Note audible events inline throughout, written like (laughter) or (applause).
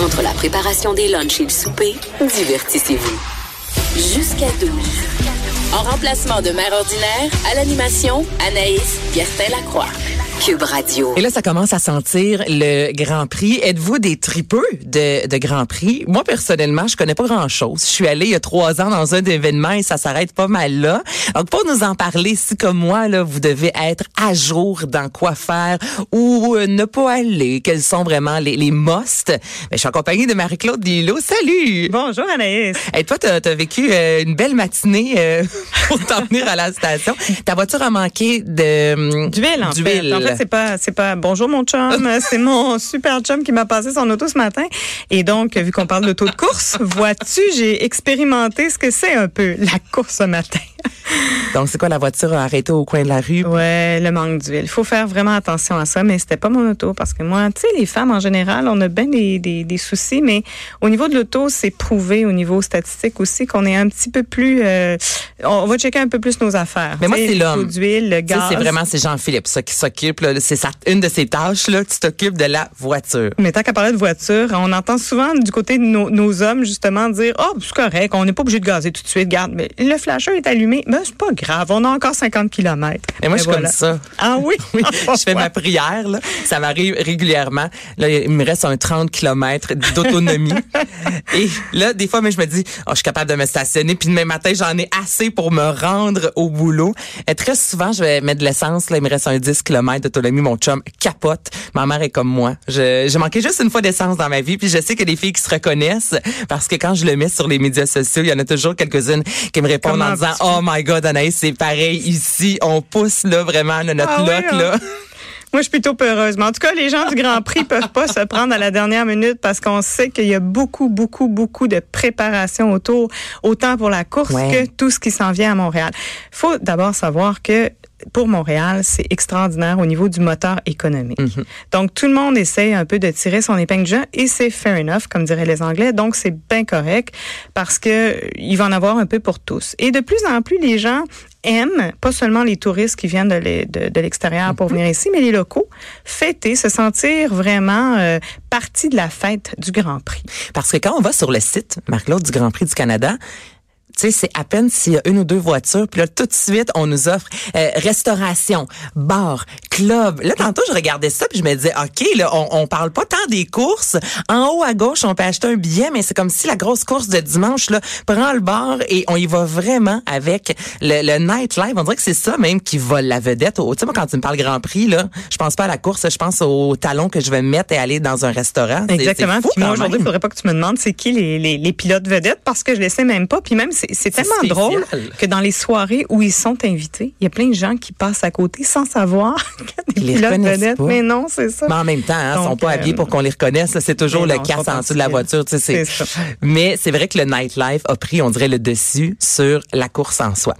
Entre la préparation des lunchs et le souper, divertissez-vous. Jusqu'à 12. En remplacement de mère ordinaire, à l'animation, Anaïs Gertin-Lacroix. Cube Radio. Et là, ça commence à sentir le Grand Prix. Êtes-vous des tripeux de, de Grand Prix? Moi, personnellement, je connais pas grand-chose. Je suis allée il y a trois ans dans un événement et ça s'arrête pas mal là. Donc, pour nous en parler, si comme moi, là, vous devez être à jour dans quoi faire ou euh, ne pas aller, quels sont vraiment les, les musts, ben, je suis accompagnée de Marie-Claude Dilo. Salut! Bonjour Anaïs. Et toi, t'as as vécu euh, une belle matinée euh, (laughs) pour t'en venir à la station. Ta voiture a manqué de hum, D'huile, en fait. En fait, c'est pas, c'est pas bonjour mon chum, (laughs) c'est mon super chum qui m'a passé son auto ce matin. Et donc, vu qu'on parle d'auto de course, (laughs) vois-tu, j'ai expérimenté ce que c'est un peu la course ce matin. Donc, c'est quoi la voiture arrêtée au coin de la rue? Ouais, le manque d'huile. Il faut faire vraiment attention à ça, mais c'était pas mon auto parce que moi, tu sais, les femmes en général, on a bien des, des, des soucis, mais au niveau de l'auto, c'est prouvé au niveau statistique aussi qu'on est un petit peu plus, euh, on va checker un peu plus nos affaires. Mais moi, c'est l'homme. le gaz. c'est vraiment c'est Jean-Philippe ça qui s'occupe c'est une de ses tâches là, tu t'occupes de la voiture. Mais tant qu'à parler de voiture, on entend souvent du côté de nos, nos hommes justement dire oh c'est correct, on n'est pas obligé de gazer tout de suite. Garde, mais le flasher est allumé, mais c'est pas grave, on a encore 50 kilomètres. Et moi Mais je suis voilà. comme ça. Ah oui, (laughs) Oui, je fais ma prière là, ça m'arrive régulièrement. Là, il me reste un 30 km d'autonomie. (laughs) Et là des fois mais je me dis oh, je suis capable de me stationner puis demain matin j'en ai assez pour me rendre au boulot. Et très souvent je vais mettre de l'essence là, il me reste un 10 km d'autonomie, mon chum capote. Ma mère est comme moi. Je j'ai manqué juste une fois d'essence dans ma vie puis je sais que les filles qui se reconnaissent parce que quand je le mets sur les médias sociaux, il y en a toujours quelques-unes qui me répondent Comment en disant "Oh my god Anaïs, c'est pareil ici, on pousse là vraiment là, notre Ah oui, loc hein? là." (laughs) Moi, je suis plutôt peureuse. Mais en tout cas, les gens du Grand Prix (laughs) peuvent pas se prendre à la dernière minute parce qu'on sait qu'il y a beaucoup, beaucoup, beaucoup de préparation autour, autant pour la course Ouais. que tout ce qui s'en vient à Montréal. faut d'abord savoir que pour Montréal, c'est extraordinaire au niveau du moteur économique. Donc, tout le monde essaie un peu de tirer son épingle du jeu et c'est fair enough, comme diraient les Anglais. Donc, c'est bien correct parce que il va en avoir un peu pour tous. Et de plus en plus, les gens aiment, pas seulement les touristes qui viennent de l'e- de- de l'extérieur pour venir ici, mais les locaux, fêter, se sentir vraiment euh, partie de la fête du Grand Prix. Parce que quand on va sur le site, Marc-Claude du Grand Prix du Canada, tu sais, c'est à peine s'il y a une ou deux voitures, puis là, tout de suite, on nous offre euh, restauration, bar, club. Là, tantôt, je regardais ça, puis je me disais, OK, là, on, on parle pas tant des courses. En haut à gauche, on peut acheter un billet, mais c'est comme si la grosse course de dimanche, là, prend le bar et on y va vraiment avec le, le nightlife. On dirait que c'est ça même qui vole la vedette. Tu sais, moi, quand tu me parles Grand Prix, là, je pense pas à la course, je pense au talon que je vais me mettre et aller dans un restaurant. Exactement. c'est fou Puis moi, aujourd'hui, il faudrait pas que tu me demandes c'est qui les, les, les pilotes vedettes parce que je les sais même pas. Puis même, c'est tellement drôle que dans les soirées où ils sont invités, il y a plein de gens qui passent à côté sans savoir (laughs) qu'il y a Ils des les pilotes vedettes. pas. Mais non, c'est ça. Mais en même temps, hein, ils sont Donc, pas euh, habillés pour qu'on les reconnaisse. C'est toujours le non, ils casse sont en dessous de la voiture. tu sais, c'est-. Mais c'est vrai que le nightlife a pris, on dirait, le dessus sur la course en soi.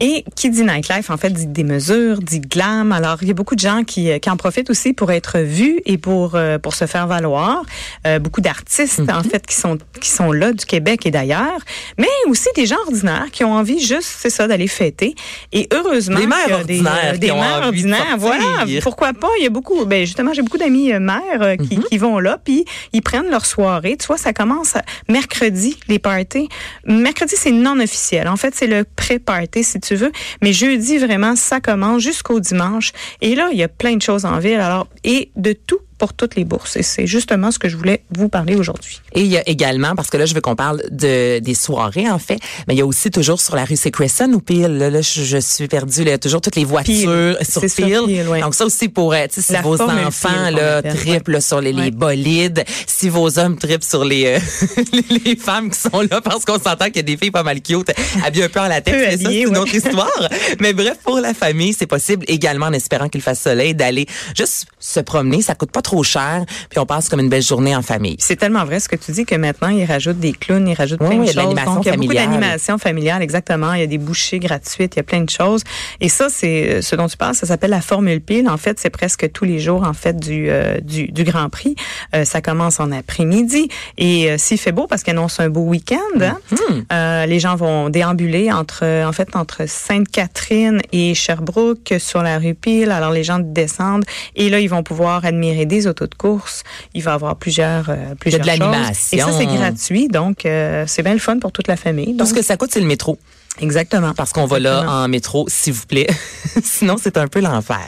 Et qui dit nightlife, en fait, dit des mesures, dit glam. Alors, il y a beaucoup de gens qui, euh, qui en profitent aussi pour être vus et pour euh, pour se faire valoir. Euh, beaucoup d'artistes, Mhm. en fait, qui sont qui sont là du Québec et d'ailleurs, mais aussi des gens ordinaires qui ont envie juste, c'est ça, d'aller fêter. Et heureusement, Des mères ordinaires des ont mères ordinaires. Voilà, pourquoi pas? Il y a beaucoup. Ben justement, j'ai beaucoup d'amis mères qui, Mhm. qui vont là, puis ils prennent leur soirée. Tu vois, ça commence mercredi les parties. Mercredi, c'est non officiel. En fait, c'est le pré-party tu veux, mais jeudi vraiment, ça commence jusqu'au dimanche. Et là, il y a plein de choses en ville. Alors et de tout pour toutes les bourses. Et c'est justement ce que je voulais vous parler aujourd'hui. Et il y a également, parce que là, je veux qu'on parle de des soirées, en fait, mais il y a aussi toujours sur la rue, Crescent ou Peel, là, là, je, je suis perdue, là, il y a toujours toutes les voitures Peel. sur Peel. Peel, ouais. Donc ça aussi pour, euh, tu sais, si La vos enfants, Peel, là, trippent là, sur les, les Ouais. bolides, si vos hommes trippent sur les, euh, (laughs) les, femmes qui sont là, parce qu'on s'entend qu'il y a des filles pas mal cute, habillées un peu en latex, Peu mais ça, c'est une ouais. autre histoire. mais bref, pour la famille, c'est possible également, en espérant qu'il fasse soleil, d'aller juste se promener. Ça coûte pas trop trop cher, puis on passe comme une belle journée en famille. C'est tellement vrai ce que tu dis que maintenant, ils rajoutent des clowns, ils rajoutent plein de choses. Donc, il y a beaucoup d'animation familiale, exactement. Il y a des bouchées gratuites, il y a plein de choses. Et ça, c'est ce dont tu parles, ça s'appelle la Formule Pile. En fait, c'est presque tous les jours, en fait, du, euh, du, du, Grand Prix. Euh, ça commence en après-midi. Et euh, s'il fait beau, parce qu'ils annoncent un beau week-end, hein, mm-hmm. les gens vont déambuler entre, en fait, entre Sainte-Catherine et Sherbrooke sur la rue Pile. Alors, les gens descendent et là, ils vont pouvoir admirer des autos de course. Il va y avoir plusieurs, plusieurs de l'animation. Et ça, c'est gratuit. Donc, c'est bien le fun pour toute la famille. Tout ce que ça coûte, c'est le métro. Exactement. Parce qu'on va là en métro, s'il vous plaît. (laughs) Sinon, c'est un peu l'enfer.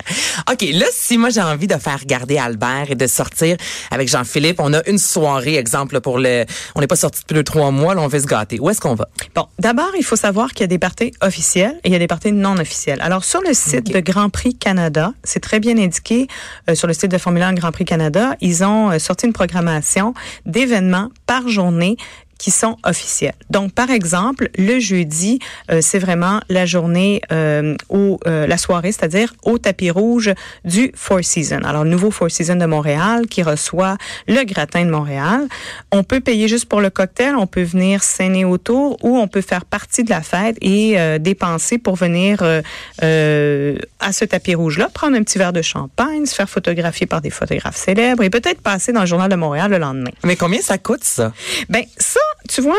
OK, là, si moi j'ai envie de faire garder Albert et de sortir avec Jean-Philippe, on a une soirée, exemple, pour le... On n'est pas sorti depuis deux, trois mois, là, on veut se gâter. Où est-ce qu'on va? Bon, d'abord, il faut savoir qu'il y a des parties officielles et il y a des parties non officielles. Alors, sur le site de Grand Prix Canada, c'est très bien indiqué, euh, sur le site de Formule 1 Grand Prix Canada, ils ont euh, sorti une programmation d'événements par journée qui sont officielles. Donc, par exemple, le jeudi, euh, c'est vraiment la journée euh, au euh, la soirée, c'est-à-dire au tapis rouge du Four Seasons. Alors, le nouveau Four Seasons de Montréal qui reçoit le gratin de Montréal. On peut payer juste pour le cocktail, on peut venir s'aîner autour ou on peut faire partie de la fête et dépenser pour venir à ce tapis rouge-là, prendre un petit verre de champagne, se faire photographier par des photographes célèbres et peut-être passer dans le journal de Montréal le lendemain. Mais combien ça coûte ça? Ben ça tu vois,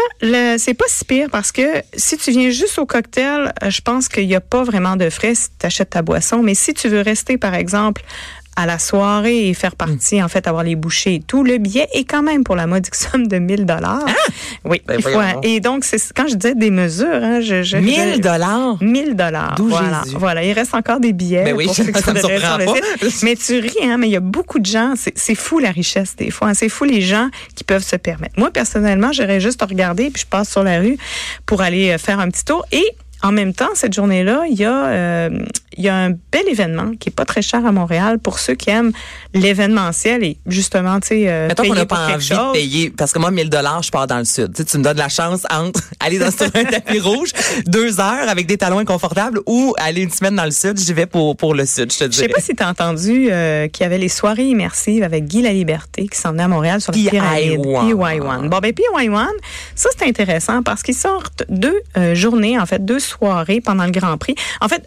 c'est pas si pire parce que si tu viens juste au cocktail, euh, je pense qu'il n'y a pas vraiment de frais si tu achètes ta boisson. Mais si tu veux rester, par exemple, à la soirée et faire partie, en fait, avoir les bouchées et tout. Le billet est quand même pour la modique somme de 1000 dollars. Ah! Oui. Ben, et donc, c'est quand je disais des mesures, hein, je, je 1000 dollars? 1000 dollars. Voilà. Voilà. Il reste encore des billets. Ben oui, pour ceux qui (laughs) ça sur le site. Mais tu ris, hein, mais il y a beaucoup de gens. C'est fou la richesse des fois. Hein. C'est fou les gens qui peuvent se permettre. Moi, personnellement, j'irais juste regarder puis je passe sur la rue pour aller euh, faire un petit tour et en même temps, cette journée-là, il y a euh, il y a un bel événement qui est pas très cher à Montréal pour ceux qui aiment l'événementiel et justement, tu sais, euh, payer qu'on n'a pas envie de payer parce que moi 1000 dollars, je pars dans le sud. tu me donnes la chance entre (laughs) aller dans sur un (laughs) tapis rouge deux heures avec des talons inconfortables ou aller une semaine dans le sud, j'y vais pour pour le sud, je te dis. Je sais pas si tu as entendu euh, qu'il y avait les soirées immersives avec Guy La Liberté qui s'en venait à Montréal sur le pyramide. PY1. Bon ben PY1, ça c'est intéressant parce qu'ils sortent deux euh, journées en fait, deux soirées pendant le Grand Prix. En fait,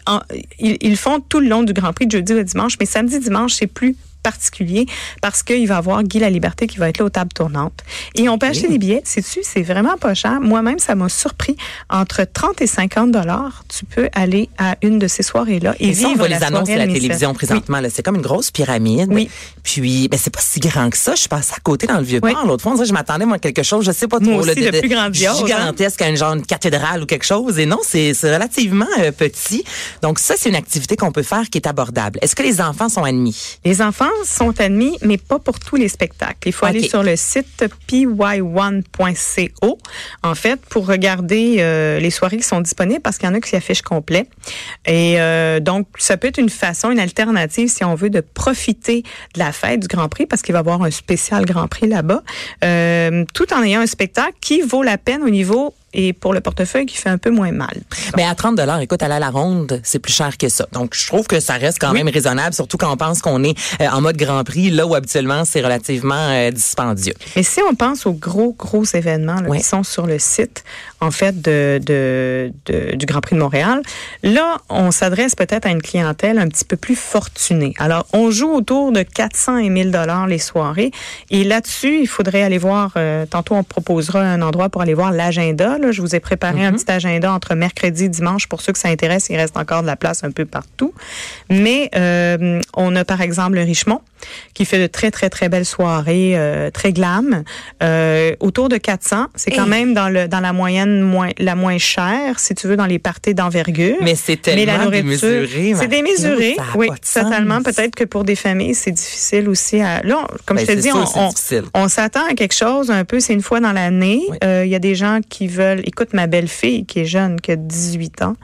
ils font tout le long du Grand Prix de jeudi au dimanche, mais samedi, dimanche, c'est plus particulier parce qu'il va avoir Guy La Liberté qui va être là aux tables tournantes. Et on peut acheter des billets, sais-tu, c'est vraiment pas cher. Moi-même, ça m'a surpris. Entre 30 et 50 dollars, tu peux aller à une de ces soirées-là et, vivre on voit les annonces à la télévision présentement. C'est comme une grosse pyramide. Oui. Puis, ben, c'est pas si grand que ça. Je suis passée à côté dans le Vieux-Port. L'autre fois, je m'attendais à quelque chose, je sais pas trop. Moi aussi, le, plus hein. gigantesque, hein? une genre de cathédrale ou quelque chose. Et non, c'est relativement euh, petit. Donc ça, c'est une activité qu'on peut faire qui est abordable. Est-ce que les enfants sont admis? Les enfants sont admis, mais pas pour tous les spectacles. Il faut aller sur le site py1.co, en fait, pour regarder euh, les soirées qui sont disponibles parce qu'il y en a qui affichent complet. Et euh, donc, ça peut être une façon, une alternative si on veut de profiter de la fête du Grand Prix parce qu'il va y avoir un spécial Grand Prix là-bas, euh, tout en ayant un spectacle qui vaut la peine au niveau et pour le portefeuille qui fait un peu moins mal. Mais à 30 dollars, écoute, aller à la ronde, c'est plus cher que ça. Donc, je trouve que ça reste quand même raisonnable, surtout quand on pense qu'on est euh, en mode Grand Prix, là où habituellement c'est relativement euh, dispendieux. Mais si on pense aux gros, gros événements qui sont sur le site, en fait, de, de, de, du Grand Prix de Montréal, là, on s'adresse peut-être à une clientèle un petit peu plus fortunée. Alors, on joue autour de 400 et 1000 dollars les soirées. Et là-dessus, il faudrait aller voir, euh, tantôt on proposera un endroit pour aller voir l'agenda je vous ai préparé un mhm. petit agenda entre mercredi et dimanche pour ceux que ça intéresse. Il reste encore de la place un peu partout. Mais euh, on a par exemple le Richemont qui fait de très, très, très belles soirées, euh, très glam. Autour de 400. C'est quand même dans, le, dans la moyenne moins, la moins chère, si tu veux, dans les parties d'envergure. Mais c'est tellement démesuré. C'est démesuré, oui, totalement. Peut-être que pour des familles, c'est difficile aussi à... Là, comme ben, je te dis, on, on, s'attend à quelque chose un peu, c'est une fois dans l'année. Il y a des gens qui veulent écoute, ma belle-fille qui est jeune, qui a 18 ans,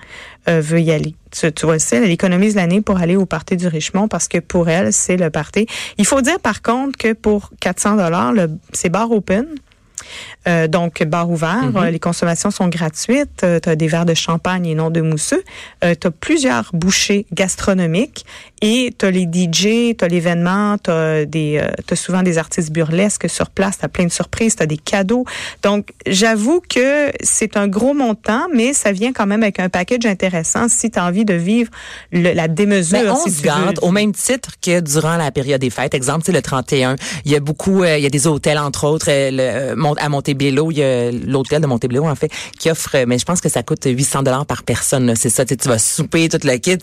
euh, veut y aller. Tu, vois, elle économise l'année pour aller au party du Richemont parce que pour elle, c'est le party. Il faut dire par contre que pour 400 dollars, c'est bar open. Euh, donc, bar ouvert, mm-hmm. les consommations sont gratuites. Euh, tu as des verres de champagne et non de mousseux. tu as plusieurs bouchées gastronomiques Et tu as les DJ, tu as l'événement, tu as, des, euh, t'as souvent des artistes burlesques sur place, tu as plein de surprises, tu as des cadeaux. Donc, j'avoue que c'est un gros montant, mais ça vient quand même avec un package intéressant si tu as envie de vivre le- la démesure. Ben, on si se garde au même titre que durant la période des fêtes. Exemple, c'est le 31. Il y a beaucoup, euh, il y a des hôtels entre autres. euh, le, à Montebello, il y a l'hôtel de Montebello en fait qui offre, mais je pense que ça coûte 800 dollars par personne. C'est ça, tu vas souper tout le kit.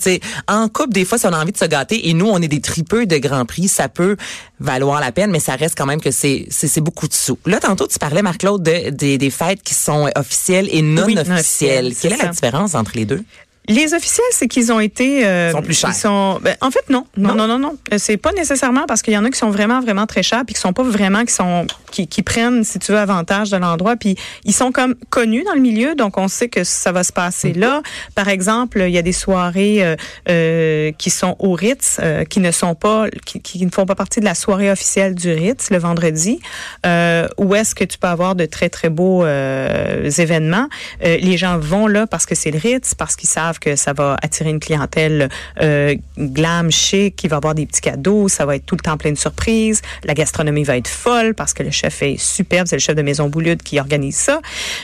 En couple, des fois, si on a envie de se gâter, et nous, on est des tripeux de Grand Prix, ça peut valoir la peine, mais ça reste quand même que c'est beaucoup de sous. Là, tantôt, tu parlais, Marc-Claude, de, des, des fêtes qui sont officielles et non Oui, officielles. Quelle est la différence entre les deux? Les officiels, c'est qu'ils ont été. euh, Ils sont plus chers. ils sont- ben, en fait, non, non, non, non, non. Euh, C'est pas nécessairement parce qu'il y en a qui sont vraiment, vraiment très chers, puis qui sont pas vraiment, qui sont, qui, qui prennent, si tu veux, avantage de l'endroit, puis ils sont comme connus dans le milieu, donc on sait que ça va se passer là. Par exemple, il y a des soirées euh, euh, qui sont au Ritz, euh, qui ne sont pas, qui, qui ne font pas partie de la soirée officielle du Ritz le vendredi, euh, où est-ce que tu peux avoir de très très beaux euh, événements. Euh, les gens vont là parce que c'est le Ritz, parce qu'ils savent que ça va attirer une clientèle euh, glam, chic, qui va avoir des petits cadeaux, ça va être tout le temps plein de surprises. La gastronomie va être folle parce que le chef est superbe, c'est le chef de Maison Boulude qui organise ça.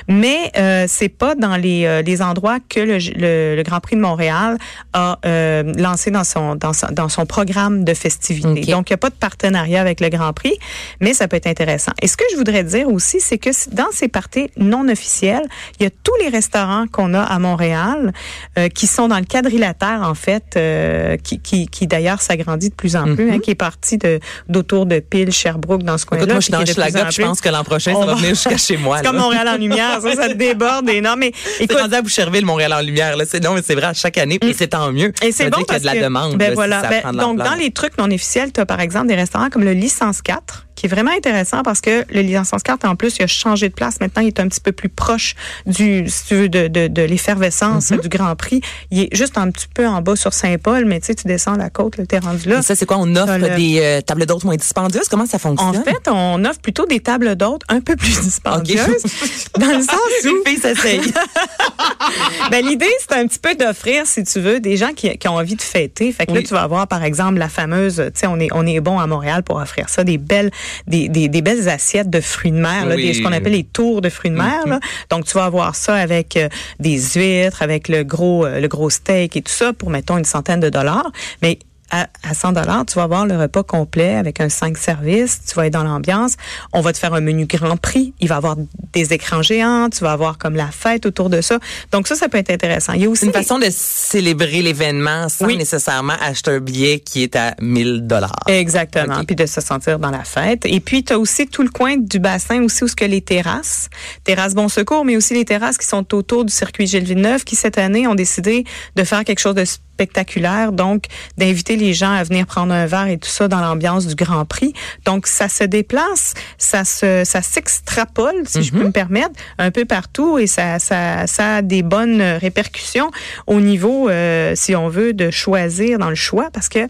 Mais euh, c'est pas dans les, euh, les endroits que le, le, le Grand Prix de Montréal a euh, lancé dans son, dans son dans son programme de festivités. Donc il n'y a pas de partenariat avec le Grand Prix, mais ça peut être intéressant. Et ce que je voudrais dire aussi, c'est que dans ces parties non officielles, il y a tous les restaurants qu'on a à Montréal euh, qui sont dans le quadrilatère en fait, euh, qui, qui, qui d'ailleurs s'agrandit de plus en plus, hein, qui est parti de d'autour de Pile, Sherbrooke dans ce coin-là. Écoute, moi, je suis dans je pense que l'an prochain, On ça va venir jusqu'à chez moi. C'est comme. Montréal en lumière, ça, ça déborde. Et non, mais (laughs) écoute, rendu à Boucherville, Montréal en lumière. Là. C'est, non, mais c'est vrai, à chaque année, puis c'est tant mieux. Et c'est bon dire qu'il y a parce de la demande. ben là, si voilà. ça Ben, prend de donc, dans les trucs non officiels, tu as par exemple des restaurants comme le Licence 4, qui est vraiment intéressant parce que le Licence 4, en plus, il a changé de place. Maintenant, il est un petit peu plus proche du, si tu veux, de, de, de l'effervescence Mm-hmm. du Grand Prix. Il est juste un petit peu en bas sur Saint-Paul, mais tu sais, tu descends la côte, là, t'es rendu là. Et ça, c'est quoi? On offre le- des euh, tables d'hôtes moins dispendieuses? Comment ça fonctionne? En fait, on offre plutôt des tables d'hôtes un peu plus dispendieuses, (laughs) dans le sens où Une fille s'essaye. (laughs) ben, l'idée, c'est un petit peu d'offrir, si tu veux, des gens qui, qui ont envie de fêter. Fait que là, tu vas avoir, par exemple, la fameuse, tu sais, on est, on est bon à Montréal pour offrir ça, des belles, des, des, des belles assiettes de fruits de mer, là, Oui. des, ce qu'on appelle les tours de fruits de mer, là. Donc, tu vas avoir ça avec euh, des huîtres, avec le gros, euh, le gros steak et tout ça pour, mettons, une centaine de dollars. Mais à, à 100 dollars, tu vas avoir le repas complet avec un 5 services, tu vas être dans l'ambiance, on va te faire un menu grand prix, il va y avoir des écrans géants, tu vas avoir comme la fête autour de ça. Donc ça ça peut être intéressant. Il y a aussi une façon de célébrer l'événement sans Oui. nécessairement acheter un billet qui est à 1000 dollars. Exactement, Ok. puis de se sentir dans la fête. Et puis, tu as aussi tout le coin du bassin aussi où ce que les terrasses, terrasses Bon Secours, mais aussi les terrasses qui sont autour du circuit Gilles Villeneuve, qui cette année ont décidé de faire quelque chose de spectaculaire, donc d'inviter les gens à venir prendre un verre et tout ça dans l'ambiance du Grand Prix. Donc, ça se déplace, ça se, ça s'extrapole, si je peux me permettre, un peu partout et ça, ça, ça a des bonnes répercussions au niveau, euh, si on veut, de choisir dans le choix, parce que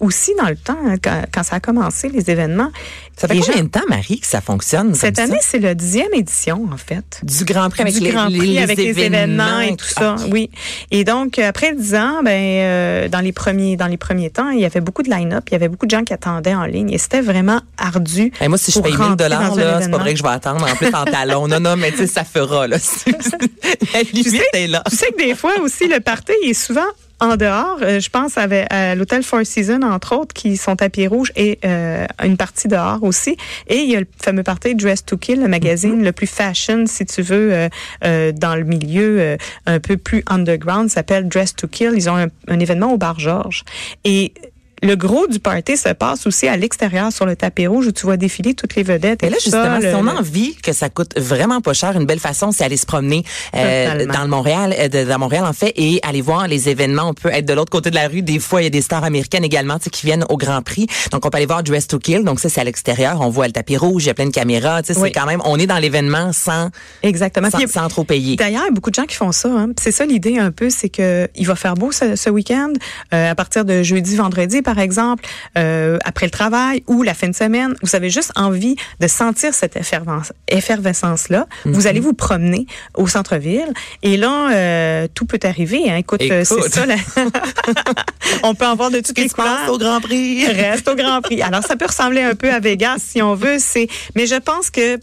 aussi dans le temps, hein, quand, quand ça a commencé, les événements, Ça fait combien gens- de temps, Marie, que ça fonctionne? cette ça? année, c'est la dixième édition, en fait. Du Grand Prix avec du les, Grand Prix, les avec les événements et tout ça, oui. Et donc euh, après dix ans, ben euh, dans les premiers dans les premiers temps, il y avait beaucoup de line-up, il y avait beaucoup de gens qui attendaient en ligne et c'était vraiment ardu. Hey, moi, si je paye 1000 rentrer dollars, c'est pas vrai que je vais attendre. En plus, en talon. Non, non, mais tu sais, ça fera, là. (laughs) (laughs) La sais- est là. Tu sais que des fois aussi le party il est souvent en dehors, Euh, je pense à l'hôtel Four Seasons, entre autres, qui sont à pied rouge et euh, une partie dehors aussi. Et il y a le fameux party Dress to Kill, le magazine le plus fashion, si tu veux, euh, euh, dans le milieu euh, un peu plus underground, s'appelle Dress to Kill. Ils ont un, un événement au bar Georges. Et le gros du party se passe aussi à l'extérieur sur le tapis rouge où tu vois défiler toutes les vedettes. Et là, tout ça, justement, si on a envie que ça coûte vraiment pas cher, une belle façon, c'est aller se promener euh, dans le Montréal, euh, dans Montréal en fait, et aller voir les événements. On peut être de l'autre côté de la rue. Des fois, il y a des stars américaines également, qui viennent au Grand Prix. Donc, on peut aller voir Dress to Kill. Donc, ça, c'est à l'extérieur. On voit le tapis rouge, il y a plein de caméras. Oui. c'est quand même, on est dans l'événement sans, Exactement. sans, Puis, sans trop payer. D'ailleurs, il y a beaucoup de gens qui font ça. Hein. C'est ça l'idée un peu, c'est que il va faire beau ce, ce week-end. Euh, à partir de jeudi, vendredi, par exemple, euh, après le travail ou la fin de semaine, vous avez juste envie de sentir cette effervescence-là, vous allez vous promener au centre-ville et là, euh, tout peut arriver. Hein. Écoute, euh, c'est ça. (laughs) On peut en voir de toutes les couleurs. au Grand Prix. Reste au Grand Prix. Alors, ça peut ressembler un peu à Vegas si on veut. C'est, mais je pense que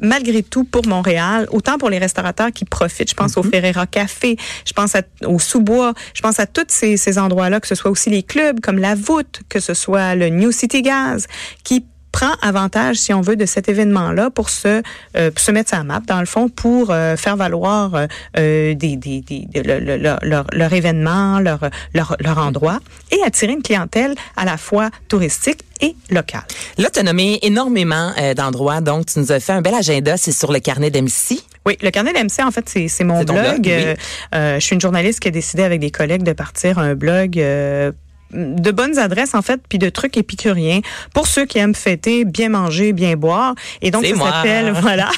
malgré tout pour Montréal, autant pour les restaurateurs qui profitent, je pense au mhm. Ferreira Café, je pense au Sous-Bois, je pense à tous ces, ces endroits-là, que ce soit aussi les clubs comme la Voûte, que ce soit le New City Gas, qui prend avantage, si on veut, de cet événement-là pour se, euh, se mettre sa map, dans le fond, pour euh, faire valoir euh, des, des, des leur, leur, événement, leur, leur, leur endroit, et attirer une clientèle à la fois touristique et locale. Là, tu as nommé énormément d'endroits, donc tu nous as fait un bel agenda, c'est sur le carnet d'MC. Oui, le carnet d'MC, en fait, c'est mon blog. je suis une journaliste qui a décidé avec des collègues de partir un blog de bonnes adresses en fait, puis de trucs épicuriens pour ceux qui aiment fêter, bien manger, bien boire. Et donc ça s'appelle (laughs) voilà.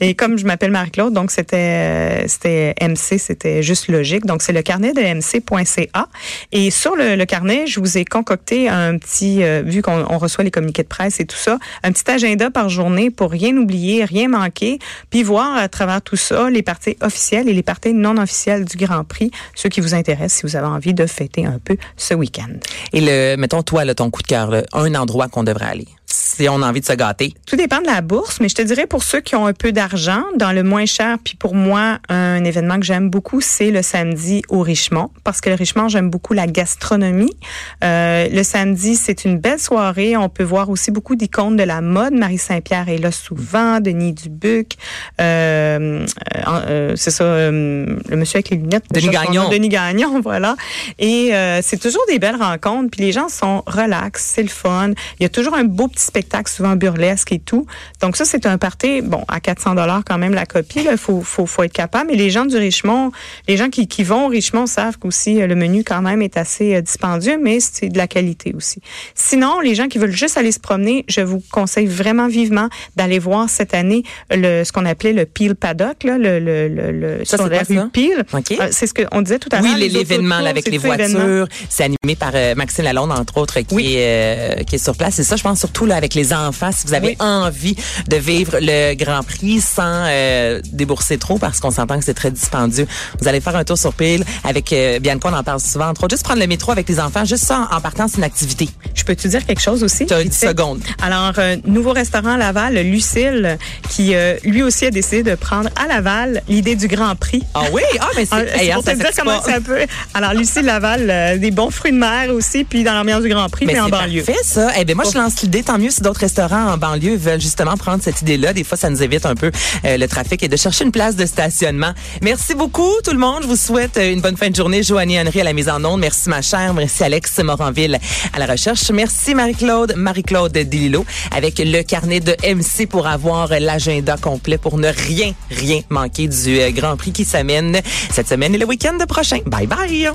et comme je m'appelle Marie-Claude, donc c'était c'était MC, c'était juste logique. Donc c'est le carnet de mc.ca. Et sur le, carnet, je vous ai concocté un petit, euh, vu qu'on reçoit les communiqués de presse et tout ça, un petit agenda par journée pour rien oublier, rien manquer, puis voir à travers tout ça les parties officielles et les parties non officielles du Grand Prix, ceux qui vous intéressent si vous avez envie de fêter un peu ce week-end. Et le, mettons, toi, là, ton coup de cœur, un endroit qu'on devrait aller si on a envie de se gâter? Tout dépend de la bourse, mais je te dirais pour ceux qui ont un peu d'argent, dans le moins cher, puis pour moi, un événement que j'aime beaucoup, c'est le samedi au Richemont, parce que le Richemont, j'aime beaucoup la gastronomie. Euh, le samedi, c'est une belle soirée. On peut voir aussi beaucoup d'icônes de la mode. Marie Saint-Pierre est là souvent, Denis Dubuc, euh, euh, c'est ça, euh, le monsieur avec les lunettes. Denis Gagnon. Denis Gagnon, (laughs) voilà. Et euh, c'est toujours des belles rencontres, puis les gens sont relax, c'est le fun. Il y a toujours un beau petit spectacle souvent burlesque et tout. Donc ça, c'est un party, bon, à 400 dollars quand même la copie. Il faut, faut, faut être capable. Mais les gens du Richemont, les gens qui, qui vont au Richemont savent qu'aussi euh, le menu quand même est assez euh, dispendieux, mais c'est de la qualité aussi. Sinon, les gens qui veulent juste aller se promener, je vous conseille vraiment vivement d'aller voir cette année le, ce qu'on appelait le Peel Paddock, là, le, le, le, ça, sur la rue Peel. Euh, c'est ce qu'on disait tout à l'heure. Oui, l'événement avec les voitures. C'est animé par Maxime Lalonde, entre autres, qui, est, qui est sur place. Et ça, je pense surtout là, avec les enfants, si vous avez envie de vivre le Grand Prix sans euh, débourser trop, parce qu'on s'entend que c'est très dispendieux, vous allez faire un tour sur pile avec euh, Bianca, on en parle souvent, entre autres, juste prendre le métro avec les enfants, juste ça en, partant, c'est une activité. Je peux te dire quelque chose aussi? Tu as 10 secondes. Alors, euh, nouveau restaurant à Laval, Lucille, qui euh, lui aussi a décidé de prendre à Laval l'idée du Grand Prix. Ah oui? Ah, mais c'est... Ah, pour te dire comment c'est un peu... Alors, Lucille Laval, des bons fruits de mer aussi, puis dans l'ambiance du Grand Prix, mais, en banlieue. Fait ça. Eh bien, moi, je lance l'idée, tant mieux si d'autres restaurants en banlieue veulent justement prendre cette idée-là. Des fois, ça nous évite un peu euh, le trafic et de chercher une place de stationnement. Merci beaucoup, tout le monde. Je vous souhaite une bonne fin de journée. Joanie Henry à la mise en onde. Merci, ma chère. Merci, Alex Moranville à la recherche. Merci, Marie-Claude. Marie-Claude Delilo avec le carnet de MC pour avoir l'agenda complet pour ne rien, rien manquer du euh, Grand Prix qui s'amène cette semaine et le week-end prochain. Bye bye.